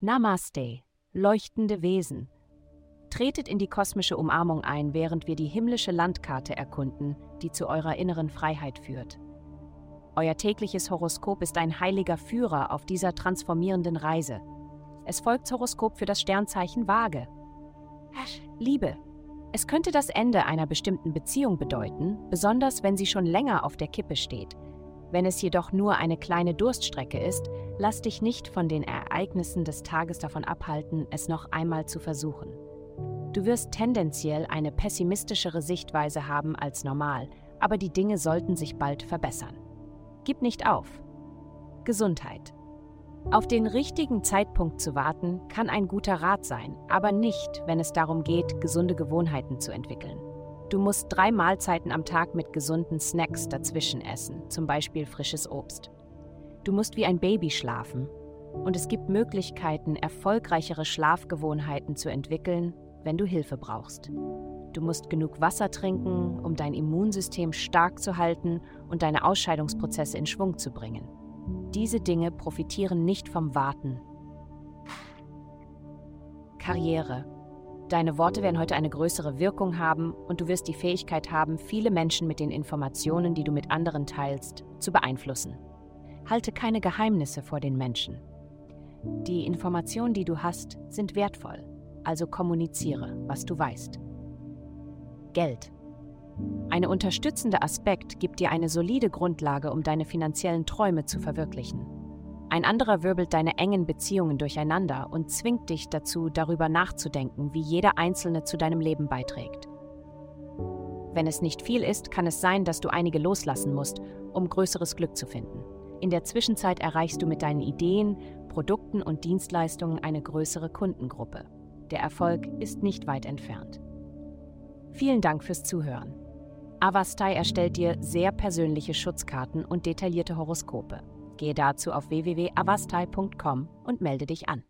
Namaste, leuchtende Wesen. Tretet in die kosmische Umarmung ein, während wir die himmlische Landkarte erkunden, die zu eurer inneren Freiheit führt. Euer tägliches Horoskop ist ein heiliger Führer auf dieser transformierenden Reise. Es folgt Horoskop für das Sternzeichen Waage. Liebe. Es könnte das Ende einer bestimmten Beziehung bedeuten, besonders wenn sie schon länger auf der Kippe steht. Wenn es jedoch nur eine kleine Durststrecke ist, lass dich nicht von den Ereignissen des Tages davon abhalten, es noch einmal zu versuchen. Du wirst tendenziell eine pessimistischere Sichtweise haben als normal, aber die Dinge sollten sich bald verbessern. Gib nicht auf. Gesundheit. Auf den richtigen Zeitpunkt zu warten, kann ein guter Rat sein, aber nicht, wenn es darum geht, gesunde Gewohnheiten zu entwickeln. Du musst drei Mahlzeiten am Tag mit gesunden Snacks dazwischen essen, zum Beispiel frisches Obst. Du musst wie ein Baby schlafen. Und es gibt Möglichkeiten, erfolgreichere Schlafgewohnheiten zu entwickeln, wenn du Hilfe brauchst. Du musst genug Wasser trinken, um dein Immunsystem stark zu halten und deine Ausscheidungsprozesse in Schwung zu bringen. Diese Dinge profitieren nicht vom Warten. Karriere. Deine Worte werden heute eine größere Wirkung haben und du wirst die Fähigkeit haben, viele Menschen mit den Informationen, die du mit anderen teilst, zu beeinflussen. Halte keine Geheimnisse vor den Menschen. Die Informationen, die du hast, sind wertvoll, also kommuniziere, was du weißt. Geld. Eine unterstützende Aspekt gibt dir eine solide Grundlage, um deine finanziellen Träume zu verwirklichen. Ein anderer wirbelt deine engen Beziehungen durcheinander und zwingt dich dazu, darüber nachzudenken, wie jeder Einzelne zu deinem Leben beiträgt. Wenn es nicht viel ist, kann es sein, dass du einige loslassen musst, um größeres Glück zu finden. In der Zwischenzeit erreichst du mit deinen Ideen, Produkten und Dienstleistungen eine größere Kundengruppe. Der Erfolg ist nicht weit entfernt. Vielen Dank fürs Zuhören. Avastai erstellt dir sehr persönliche Schutzkarten und detaillierte Horoskope. Gehe dazu auf www.avastai.com und melde dich an.